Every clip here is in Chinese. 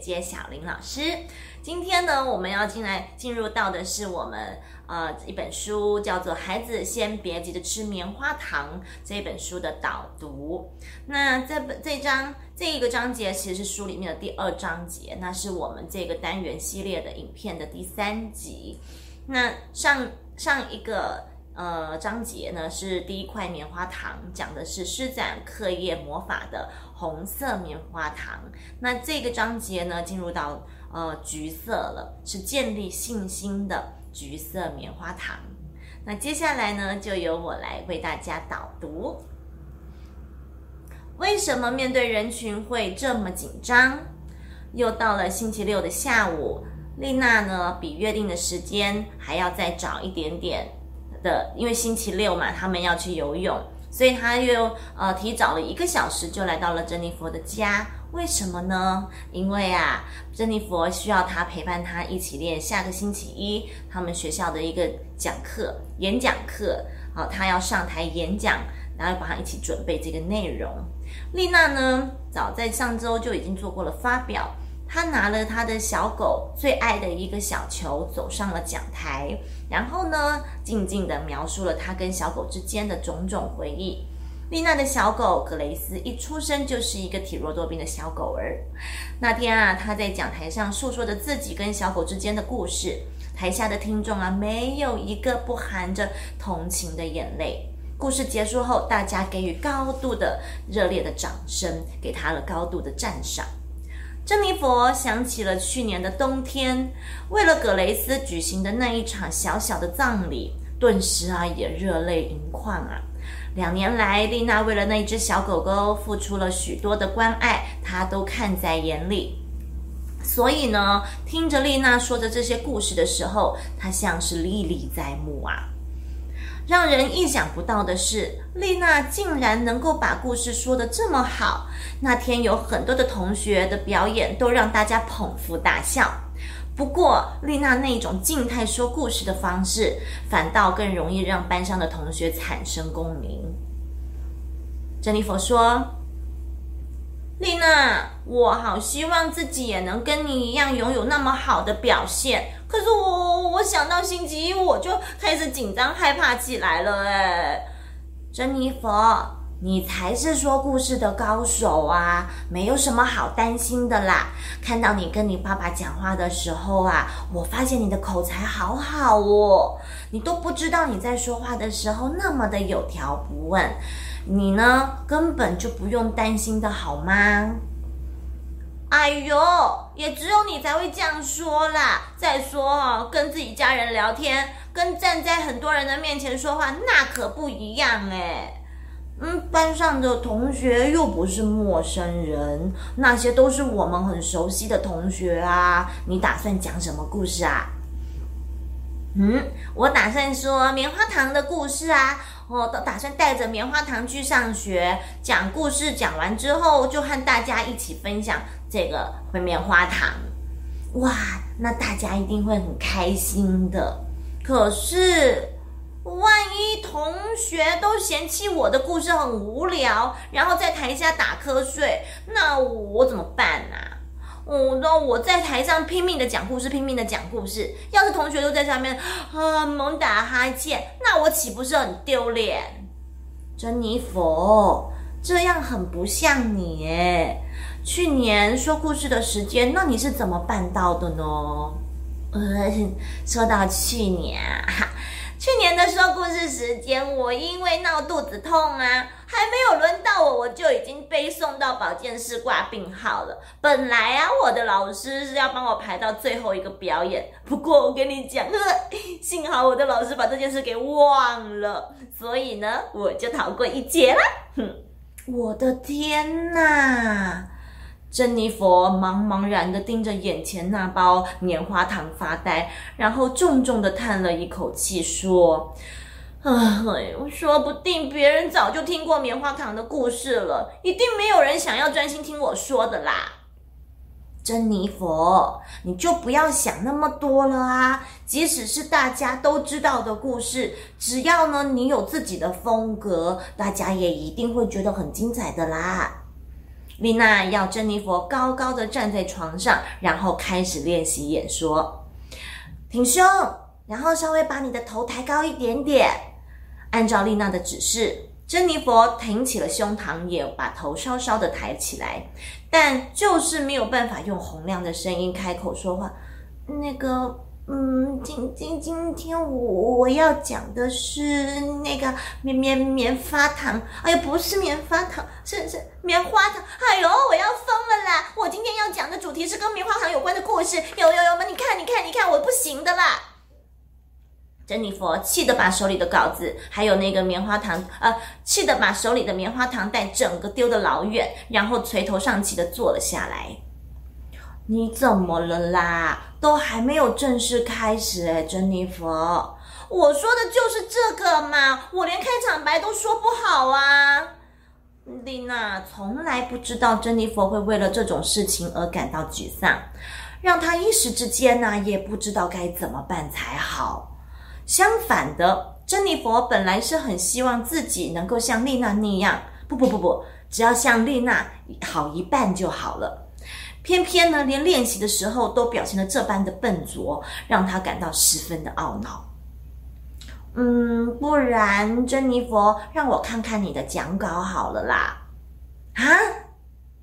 接小林老师。今天呢，我们要进来进入到的是我们呃一本书，叫做《孩子先别急着吃棉花糖》这本书的导读。那这本这章这一个章节其实是书里面的第二章节，那是我们这个单元系列的影片的第三集。那上上一个。呃，章节呢是第一块棉花糖，讲的是施展课业魔法的红色棉花糖。那这个章节呢，进入到呃橘色了，是建立信心的橘色棉花糖。那接下来呢，就由我来为大家导读。为什么面对人群会这么紧张？又到了星期六的下午，丽娜呢比约定的时间还要再早一点点。的，因为星期六嘛，他们要去游泳，所以他又呃提早了一个小时就来到了珍妮佛的家。为什么呢？因为啊，珍妮佛需要他陪伴他一起练下个星期一他们学校的一个讲课、演讲课。好，他要上台演讲，然后帮他一起准备这个内容。丽娜呢，早在上周就已经做过了发表。他拿了他的小狗最爱的一个小球，走上了讲台，然后呢，静静地描述了他跟小狗之间的种种回忆。丽娜的小狗格雷斯一出生就是一个体弱多病的小狗儿。那天啊，他在讲台上诉说着自己跟小狗之间的故事，台下的听众啊，没有一个不含着同情的眼泪。故事结束后，大家给予高度的热烈的掌声，给他了高度的赞赏。珍妮佛想起了去年的冬天，为了葛雷斯举行的那一场小小的葬礼，顿时啊也热泪盈眶啊。两年来，丽娜为了那只小狗狗付出了许多的关爱，她都看在眼里。所以呢，听着丽娜说着这些故事的时候，她像是历历在目啊。让人意想不到的是，丽娜竟然能够把故事说得这么好。那天有很多的同学的表演都让大家捧腹大笑。不过，丽娜那种静态说故事的方式，反倒更容易让班上的同学产生共鸣。珍妮佛说：“丽娜，我好希望自己也能跟你一样拥有那么好的表现。”可是我我想到星期一我就开始紧张害怕起来了哎，珍妮佛，你才是说故事的高手啊，没有什么好担心的啦。看到你跟你爸爸讲话的时候啊，我发现你的口才好好哦，你都不知道你在说话的时候那么的有条不紊，你呢根本就不用担心的好吗？哎呦，也只有你才会这样说啦！再说，跟自己家人聊天，跟站在很多人的面前说话，那可不一样哎。嗯，班上的同学又不是陌生人，那些都是我们很熟悉的同学啊。你打算讲什么故事啊？嗯，我打算说棉花糖的故事啊。我都打算带着棉花糖去上学，讲故事。讲完之后，就和大家一起分享这个棉花糖。哇，那大家一定会很开心的。可是，万一同学都嫌弃我的故事很无聊，然后在台下打瞌睡，那我怎么办呢？我那我在台上拼命的讲故事，拼命的讲故事。要是同学都在上面啊猛打哈欠，那我岂不是很丢脸？珍妮佛，这样很不像你诶。去年说故事的时间，那你是怎么办到的呢？呃，说到去年哈。去年的说故事时间，我因为闹肚子痛啊，还没有轮到我，我就已经被送到保健室挂病号了。本来啊，我的老师是要帮我排到最后一个表演，不过我跟你讲，幸好我的老师把这件事给忘了，所以呢，我就逃过一劫了。哼，我的天哪！珍妮佛茫茫然的盯着眼前那包棉花糖发呆，然后重重的叹了一口气，说：“哎，说不定别人早就听过棉花糖的故事了，一定没有人想要专心听我说的啦。”珍妮佛，你就不要想那么多了啊！即使是大家都知道的故事，只要呢你有自己的风格，大家也一定会觉得很精彩的啦。丽娜要珍妮佛高高的站在床上，然后开始练习演说。挺胸，然后稍微把你的头抬高一点点。按照丽娜的指示，珍妮佛挺起了胸膛，也把头稍稍的抬起来，但就是没有办法用洪亮的声音开口说话。那个。嗯，今今今天我我要讲的是那个棉棉棉花糖。哎呀，不是棉花糖，是是棉花糖。哎呦，我要疯了啦！我今天要讲的主题是跟棉花糖有关的故事。有有有吗？你看你看你看，我不行的啦！珍妮佛气得把手里的稿子还有那个棉花糖，呃，气得把手里的棉花糖袋整个丢得老远，然后垂头丧气的坐了下来。你怎么了啦？都还没有正式开始哎，珍妮佛，我说的就是这个嘛，我连开场白都说不好啊。丽娜从来不知道珍妮佛会为了这种事情而感到沮丧，让她一时之间呢也不知道该怎么办才好。相反的，珍妮佛本来是很希望自己能够像丽娜那样，不不不不，只要像丽娜好一半就好了。偏偏呢，连练习的时候都表现的这般的笨拙，让他感到十分的懊恼。嗯，不然珍妮佛，让我看看你的讲稿好了啦。啊！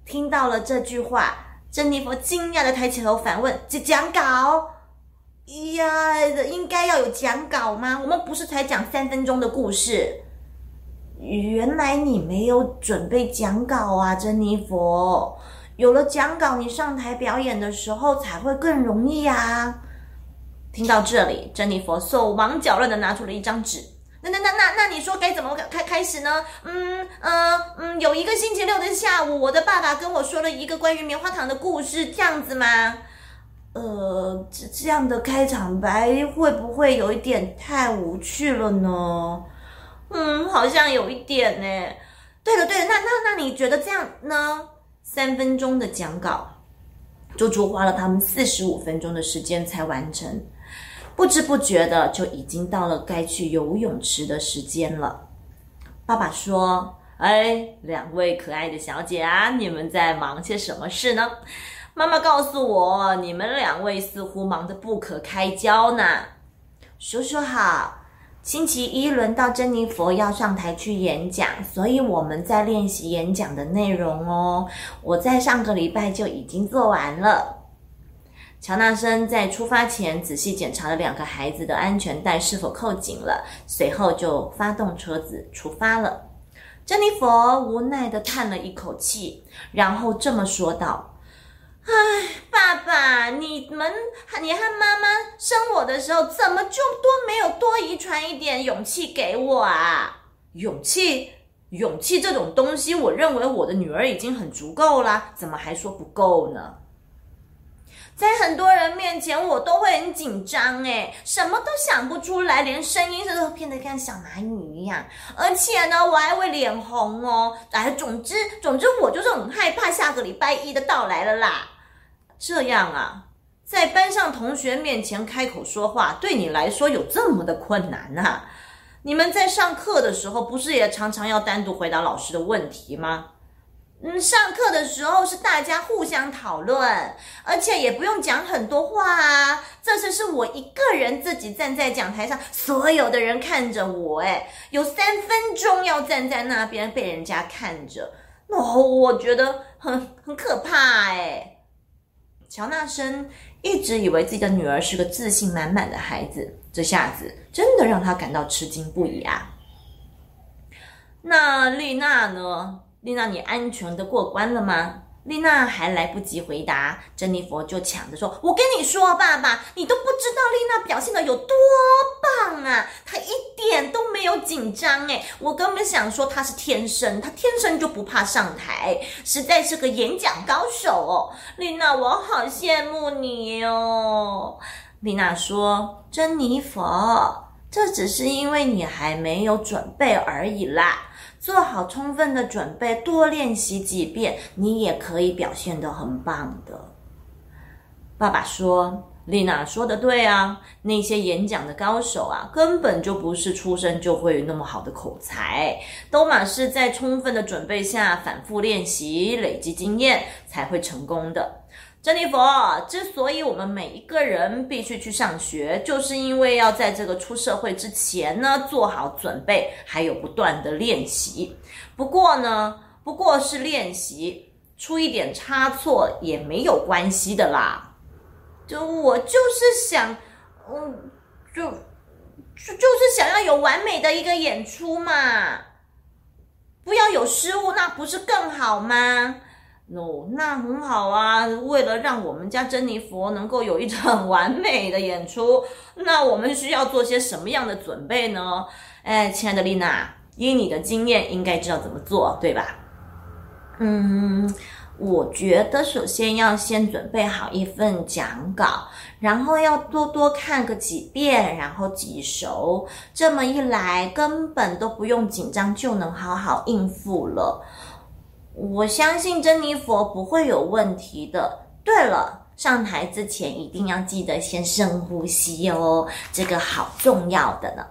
听到了这句话，珍妮佛惊讶的抬起头反问：“讲讲稿？呀，应该要有讲稿吗？我们不是才讲三分钟的故事？原来你没有准备讲稿啊，珍妮佛。”有了讲稿，你上台表演的时候才会更容易啊！听到这里，珍妮佛手忙脚乱的拿出了一张纸。那那那那那，你说该怎么开开始呢？嗯嗯嗯，有一个星期六的下午，我的爸爸跟我说了一个关于棉花糖的故事，这样子吗？呃，这这样的开场白会不会有一点太无趣了呢？嗯，好像有一点呢。对了对了，那那那你觉得这样呢？三分钟的讲稿，足足花了他们四十五分钟的时间才完成。不知不觉的，就已经到了该去游泳池的时间了。爸爸说：“哎，两位可爱的小姐啊，你们在忙些什么事呢？”妈妈告诉我，你们两位似乎忙得不可开交呢。叔叔好。星期一轮到珍妮佛要上台去演讲，所以我们在练习演讲的内容哦。我在上个礼拜就已经做完了。乔纳森在出发前仔细检查了两个孩子的安全带是否扣紧了，随后就发动车子出发了。珍妮佛无奈地叹了一口气，然后这么说道。唉，爸爸，你们你和妈妈生我的时候，怎么就多没有多遗传一点勇气给我啊？勇气，勇气这种东西，我认为我的女儿已经很足够啦，怎么还说不够呢？在很多人面前，我都会很紧张，哎，什么都想不出来，连声音都变得像小蚂蚁一样，而且呢，我还会脸红哦。哎，总之，总之，我就是很害怕下个礼拜一的到来了啦。这样啊，在班上同学面前开口说话，对你来说有这么的困难呐？你们在上课的时候，不是也常常要单独回答老师的问题吗？嗯，上课的时候是大家互相讨论，而且也不用讲很多话啊。这次是我一个人自己站在讲台上，所有的人看着我，哎，有三分钟要站在那边被人家看着，哦，我觉得很很可怕，哎。乔纳森一直以为自己的女儿是个自信满满的孩子，这下子真的让他感到吃惊不已啊！那丽娜呢？丽娜，你安全的过关了吗？丽娜还来不及回答，珍妮佛就抢着说：“我跟你说，爸爸，你都不知道丽娜表现的有多棒啊！她一点都没有紧张，诶我根本想说她是天生，她天生就不怕上台，实在是个演讲高手哦。丽娜，我好羡慕你哦。”丽娜说：“珍妮佛，这只是因为你还没有准备而已啦。”做好充分的准备，多练习几遍，你也可以表现得很棒的。爸爸说：“丽娜说的对啊，那些演讲的高手啊，根本就不是出生就会有那么好的口才，都嘛是在充分的准备下反复练习、累积经验才会成功的。珍妮佛，之所以我们每一个人必须去上学，就是因为要在这个出社会之前呢做好准备，还有不断的练习。不过呢，不过是练习，出一点差错也没有关系的啦。就我就是想，嗯，就就就是想要有完美的一个演出嘛，不要有失误，那不是更好吗？No，那很好啊。为了让我们家珍妮佛能够有一场完美的演出，那我们需要做些什么样的准备呢？哎，亲爱的丽娜，以你的经验，应该知道怎么做，对吧？嗯。我觉得首先要先准备好一份讲稿，然后要多多看个几遍，然后记熟。这么一来，根本都不用紧张，就能好好应付了。我相信珍妮佛不会有问题的。对了，上台之前一定要记得先深呼吸哦，这个好重要的呢。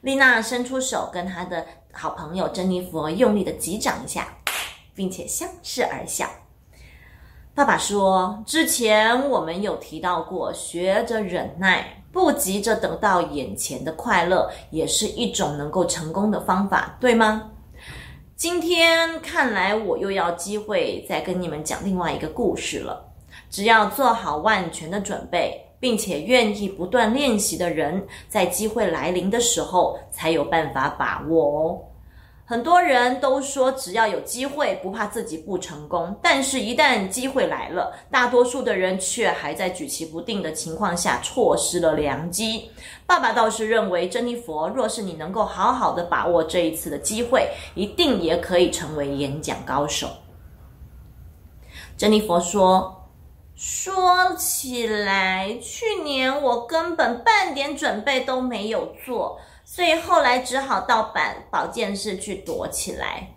丽娜伸出手，跟她的好朋友珍妮佛用力的击掌一下。并且相视而笑。爸爸说：“之前我们有提到过，学着忍耐，不急着得到眼前的快乐，也是一种能够成功的方法，对吗？”今天看来，我又要机会再跟你们讲另外一个故事了。只要做好万全的准备，并且愿意不断练习的人，在机会来临的时候，才有办法把握哦。很多人都说，只要有机会，不怕自己不成功。但是，一旦机会来了，大多数的人却还在举棋不定的情况下，错失了良机。爸爸倒是认为，珍妮佛，若是你能够好好的把握这一次的机会，一定也可以成为演讲高手。珍妮佛说：“说起来，去年我根本半点准备都没有做。”所以后来只好到板保健室去躲起来。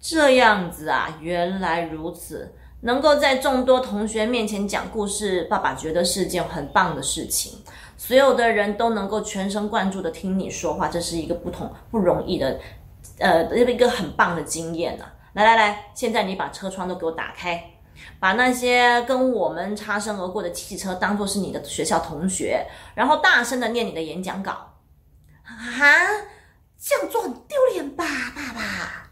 这样子啊，原来如此，能够在众多同学面前讲故事，爸爸觉得是件很棒的事情。所有的人都能够全神贯注的听你说话，这是一个不同不容易的，呃，一个很棒的经验呢。来来来，现在你把车窗都给我打开，把那些跟我们擦身而过的汽车当做是你的学校同学，然后大声的念你的演讲稿。啊，这样做很丢脸吧，爸爸？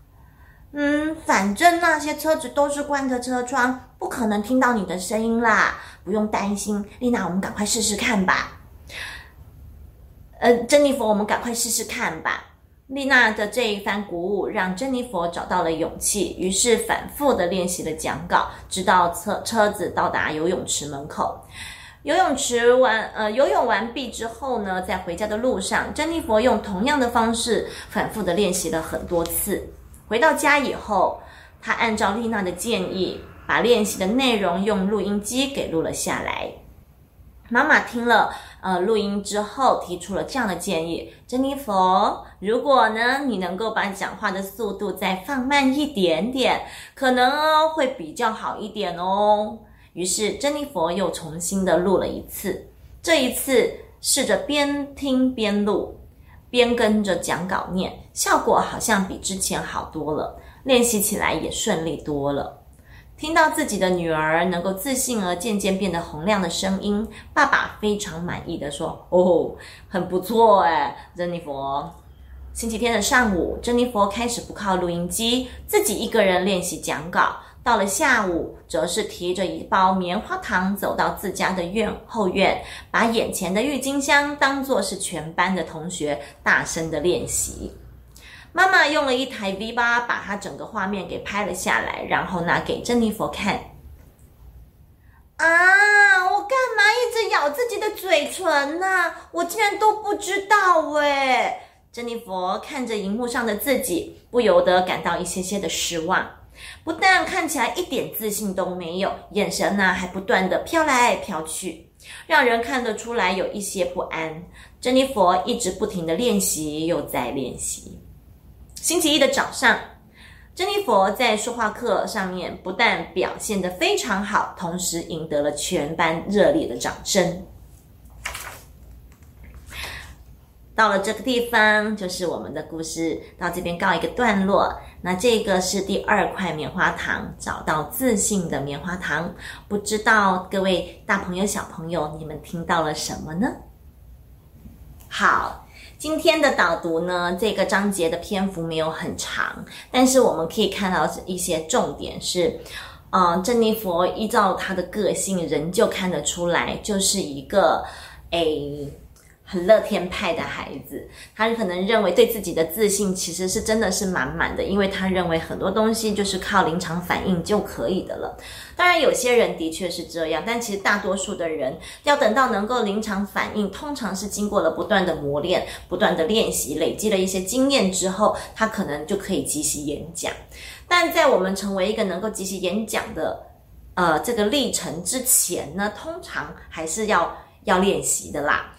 嗯，反正那些车子都是关着车窗，不可能听到你的声音啦，不用担心。丽娜，我们赶快试试看吧。呃，珍妮佛，我们赶快试试看吧。丽娜的这一番鼓舞，让珍妮佛找到了勇气，于是反复的练习了讲稿，直到车车子到达游泳池门口。游泳池完，呃，游泳完毕之后呢，在回家的路上，珍妮佛用同样的方式反复的练习了很多次。回到家以后，她按照丽娜的建议，把练习的内容用录音机给录了下来。妈妈听了，呃，录音之后提出了这样的建议：珍妮佛，如果呢，你能够把讲话的速度再放慢一点点，可能会比较好一点哦。于是，珍妮佛又重新的录了一次。这一次，试着边听边录，边跟着讲稿念，效果好像比之前好多了，练习起来也顺利多了。听到自己的女儿能够自信而渐渐变得洪亮的声音，爸爸非常满意的说：“哦，很不错哎，珍妮佛。”星期天的上午，珍妮佛开始不靠录音机，自己一个人练习讲稿。到了下午，则是提着一包棉花糖走到自家的院后院，把眼前的郁金香当作是全班的同学大声的练习。妈妈用了一台 V 八把他整个画面给拍了下来，然后拿给珍妮佛看。啊，我干嘛一直咬自己的嘴唇呢？我竟然都不知道哎！珍妮佛看着荧幕上的自己，不由得感到一些些的失望。不但看起来一点自信都没有，眼神呢还不断的飘来飘去，让人看得出来有一些不安。珍妮佛一直不停的练习，又在练习。星期一的早上，珍妮佛在说话课上面不但表现得非常好，同时赢得了全班热烈的掌声。到了这个地方，就是我们的故事到这边告一个段落。那这个是第二块棉花糖，找到自信的棉花糖。不知道各位大朋友、小朋友，你们听到了什么呢？好，今天的导读呢，这个章节的篇幅没有很长，但是我们可以看到一些重点是，呃，珍妮佛依照她的个性，人就看得出来，就是一个诶。很乐天派的孩子，他可能认为对自己的自信其实是真的是满满的，因为他认为很多东西就是靠临场反应就可以的了。当然，有些人的确是这样，但其实大多数的人要等到能够临场反应，通常是经过了不断的磨练、不断的练习，累积了一些经验之后，他可能就可以即席演讲。但在我们成为一个能够即席演讲的呃这个历程之前呢，通常还是要要练习的啦。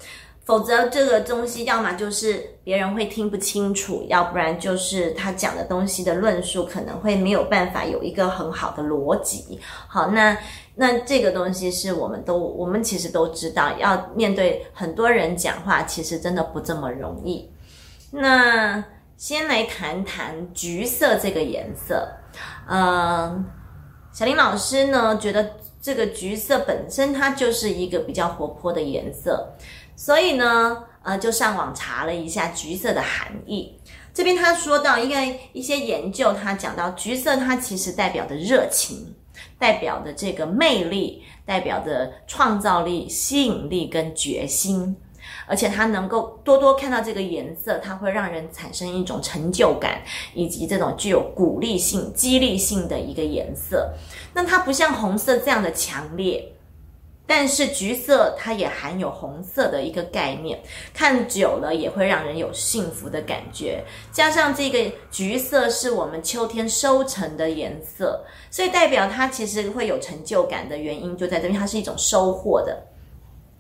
否则，这个东西要么就是别人会听不清楚，要不然就是他讲的东西的论述可能会没有办法有一个很好的逻辑。好，那那这个东西是我们都我们其实都知道，要面对很多人讲话，其实真的不这么容易。那先来谈谈橘色这个颜色。嗯，小林老师呢觉得这个橘色本身它就是一个比较活泼的颜色。所以呢，呃，就上网查了一下橘色的含义。这边他说到，因为一些研究，他讲到橘色，它其实代表的热情，代表的这个魅力，代表的创造力、吸引力跟决心，而且它能够多多看到这个颜色，它会让人产生一种成就感，以及这种具有鼓励性、激励性的一个颜色。那它不像红色这样的强烈。但是橘色它也含有红色的一个概念，看久了也会让人有幸福的感觉。加上这个橘色是我们秋天收成的颜色，所以代表它其实会有成就感的原因就在这边，它是一种收获的，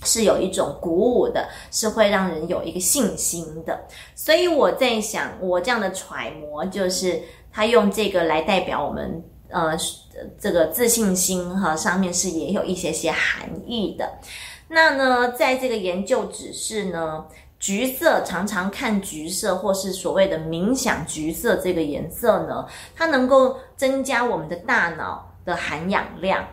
是有一种鼓舞的，是会让人有一个信心的。所以我在想，我这样的揣摩就是他用这个来代表我们。呃，这个自信心哈上面是也有一些些含义的。那呢，在这个研究指示呢，橘色常常看橘色或是所谓的冥想橘色这个颜色呢，它能够增加我们的大脑的含氧量。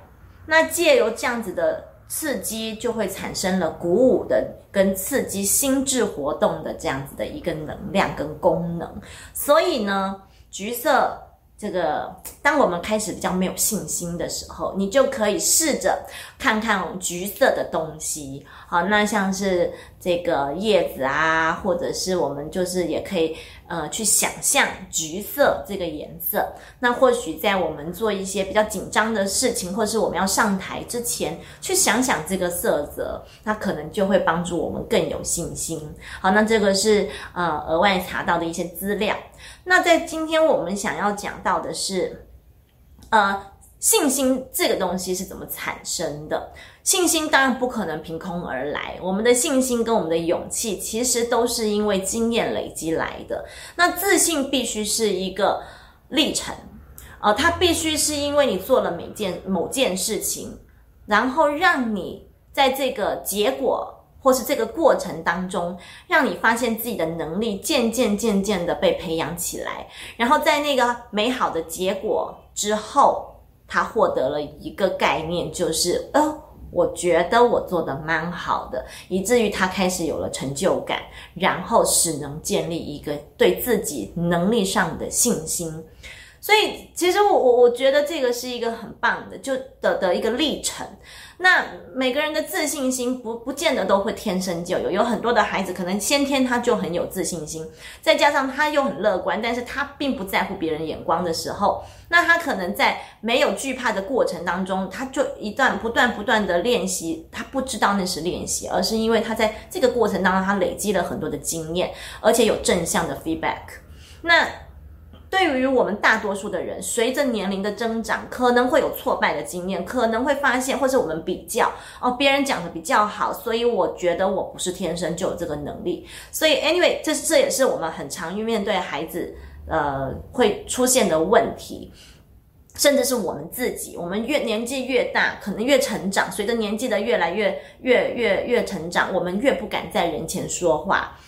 那借由这样子的刺激，就会产生了鼓舞的跟刺激心智活动的这样子的一个能量跟功能。所以呢，橘色。这个，当我们开始比较没有信心的时候，你就可以试着看看橘色的东西。好，那像是这个叶子啊，或者是我们就是也可以呃去想象橘色这个颜色。那或许在我们做一些比较紧张的事情，或是我们要上台之前，去想想这个色泽，那可能就会帮助我们更有信心。好，那这个是呃额外查到的一些资料。那在今天我们想要讲到的是，呃，信心这个东西是怎么产生的？信心当然不可能凭空而来，我们的信心跟我们的勇气其实都是因为经验累积来的。那自信必须是一个历程，呃，它必须是因为你做了每件某件事情，然后让你在这个结果。或是这个过程当中，让你发现自己的能力渐渐渐渐的被培养起来，然后在那个美好的结果之后，他获得了一个概念，就是呃，我觉得我做的蛮好的，以至于他开始有了成就感，然后使能建立一个对自己能力上的信心。所以，其实我我我觉得这个是一个很棒的，就的的一个历程。那每个人的自信心不不见得都会天生就有，有很多的孩子可能先天他就很有自信心，再加上他又很乐观，但是他并不在乎别人眼光的时候，那他可能在没有惧怕的过程当中，他就一段不断不断的练习，他不知道那是练习，而是因为他在这个过程当中他累积了很多的经验，而且有正向的 feedback，那。对于我们大多数的人，随着年龄的增长，可能会有挫败的经验，可能会发现，或是我们比较哦，别人讲的比较好，所以我觉得我不是天生就有这个能力。所以，anyway，这这也是我们很常于面对孩子呃会出现的问题。甚至是我们自己，我们越年纪越大，可能越成长，随着年纪的越来越越越越成长，我们越不敢在人前说话。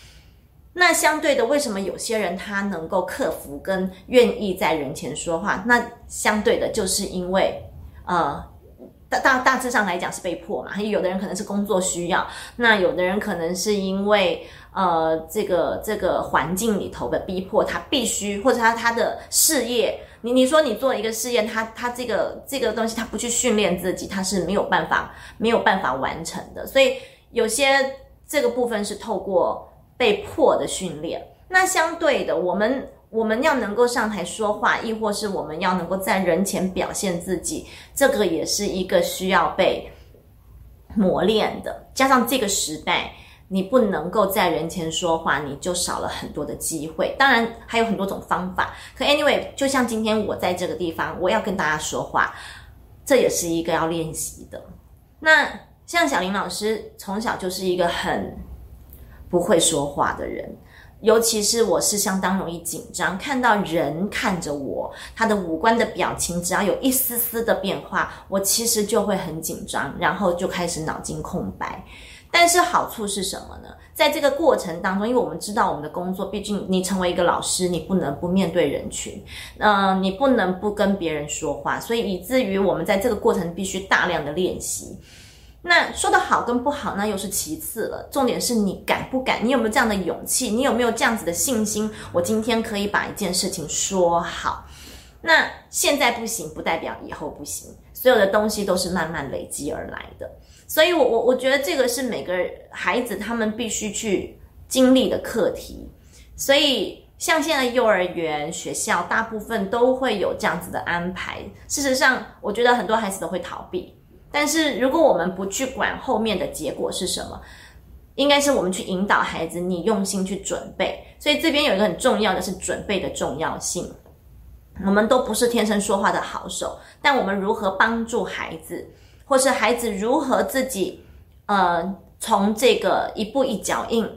那相对的，为什么有些人他能够克服跟愿意在人前说话？那相对的，就是因为呃，大大大致上来讲是被迫嘛。有的人可能是工作需要，那有的人可能是因为呃这个这个环境里头的逼迫，他必须或者他他的事业。你你说你做一个试验，他他这个这个东西他不去训练自己，他是没有办法没有办法完成的。所以有些这个部分是透过被迫的训练。那相对的，我们我们要能够上台说话，亦或是我们要能够在人前表现自己，这个也是一个需要被磨练的。加上这个时代。你不能够在人前说话，你就少了很多的机会。当然还有很多种方法。可 anyway，就像今天我在这个地方，我要跟大家说话，这也是一个要练习的。那像小林老师从小就是一个很不会说话的人，尤其是我是相当容易紧张，看到人看着我，他的五官的表情只要有一丝丝的变化，我其实就会很紧张，然后就开始脑筋空白。但是好处是什么呢？在这个过程当中，因为我们知道我们的工作，毕竟你成为一个老师，你不能不面对人群，嗯，你不能不跟别人说话，所以以至于我们在这个过程必须大量的练习。那说的好跟不好，那又是其次了，重点是你敢不敢，你有没有这样的勇气，你有没有这样子的信心？我今天可以把一件事情说好。那现在不行，不代表以后不行，所有的东西都是慢慢累积而来的。所以，我我我觉得这个是每个孩子他们必须去经历的课题。所以，像现在幼儿园、学校，大部分都会有这样子的安排。事实上，我觉得很多孩子都会逃避。但是，如果我们不去管后面的结果是什么，应该是我们去引导孩子，你用心去准备。所以，这边有一个很重要的是准备的重要性。我们都不是天生说话的好手，但我们如何帮助孩子？或是孩子如何自己，呃，从这个一步一脚印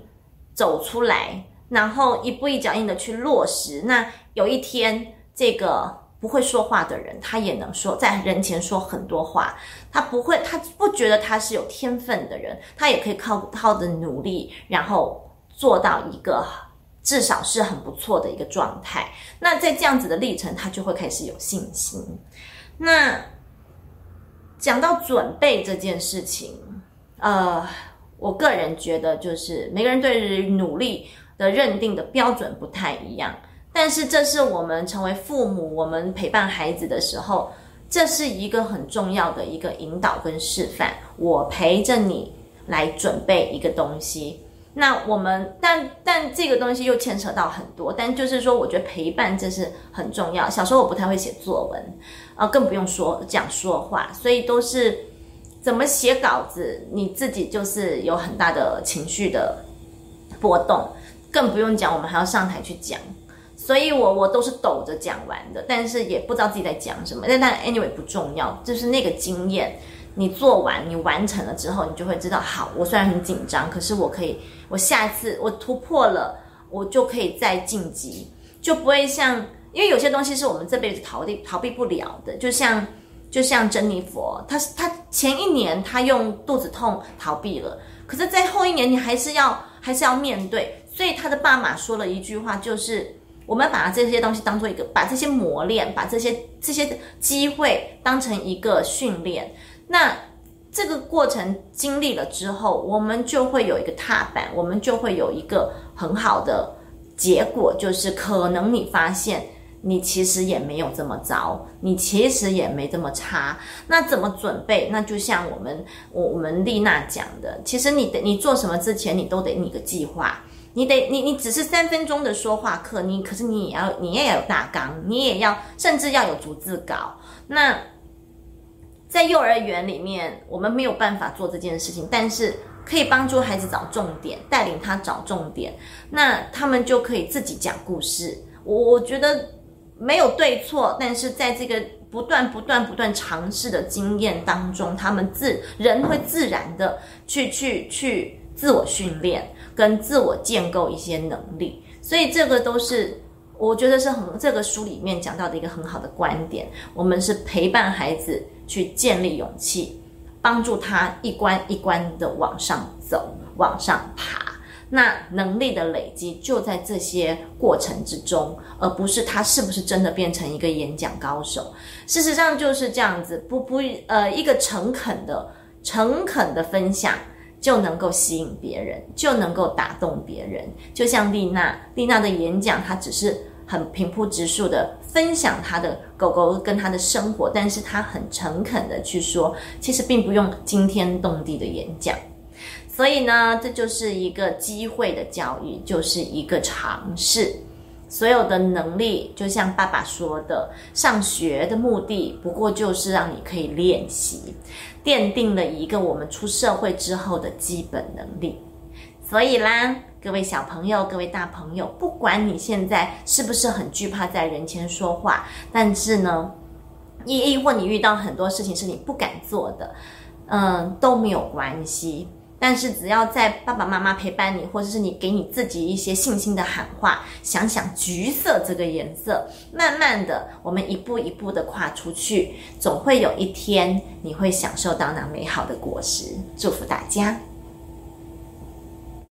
走出来，然后一步一脚印的去落实。那有一天，这个不会说话的人，他也能说在人前说很多话。他不会，他不觉得他是有天分的人，他也可以靠靠着努力，然后做到一个至少是很不错的一个状态。那在这样子的历程，他就会开始有信心。那。讲到准备这件事情，呃，我个人觉得就是每个人对于努力的认定的标准不太一样，但是这是我们成为父母，我们陪伴孩子的时候，这是一个很重要的一个引导跟示范。我陪着你来准备一个东西。那我们，但但这个东西又牵扯到很多，但就是说，我觉得陪伴这是很重要。小时候我不太会写作文，啊，更不用说讲说话，所以都是怎么写稿子，你自己就是有很大的情绪的波动，更不用讲我们还要上台去讲，所以我我都是抖着讲完的，但是也不知道自己在讲什么，但但 anyway 不重要，就是那个经验。你做完，你完成了之后，你就会知道，好，我虽然很紧张，可是我可以，我下一次我突破了，我就可以再晋级，就不会像，因为有些东西是我们这辈子逃避逃避不了的，就像就像珍妮佛，她她前一年她用肚子痛逃避了，可是，在后一年你还是要还是要面对，所以她的爸妈说了一句话，就是我们把这些东西当做一个，把这些磨练，把这些这些机会当成一个训练。那这个过程经历了之后，我们就会有一个踏板，我们就会有一个很好的结果，就是可能你发现你其实也没有这么糟，你其实也没这么差。那怎么准备？那就像我们我我们丽娜讲的，其实你得你做什么之前，你都得拟个计划，你得你你只是三分钟的说话课，你可是你也要你也要有大纲，你也要甚至要有逐字稿。那在幼儿园里面，我们没有办法做这件事情，但是可以帮助孩子找重点，带领他找重点，那他们就可以自己讲故事。我我觉得没有对错，但是在这个不断不断不断尝试的经验当中，他们自人会自然的去去去自我训练跟自我建构一些能力，所以这个都是。我觉得是很这个书里面讲到的一个很好的观点。我们是陪伴孩子去建立勇气，帮助他一关一关的往上走，往上爬。那能力的累积就在这些过程之中，而不是他是不是真的变成一个演讲高手。事实上就是这样子，不不呃，一个诚恳的、诚恳的分享就能够吸引别人，就能够打动别人。就像丽娜，丽娜的演讲，她只是很平铺直述的分享她的狗狗跟她的生活，但是她很诚恳的去说，其实并不用惊天动地的演讲。所以呢，这就是一个机会的教育，就是一个尝试。所有的能力，就像爸爸说的，上学的目的不过就是让你可以练习，奠定了一个我们出社会之后的基本能力。所以啦，各位小朋友，各位大朋友，不管你现在是不是很惧怕在人前说话，但是呢，亦或你遇到很多事情是你不敢做的，嗯，都没有关系。但是只要在爸爸妈妈陪伴你，或者是你给你自己一些信心的喊话，想想橘色这个颜色，慢慢的，我们一步一步的跨出去，总会有一天你会享受到那美好的果实。祝福大家。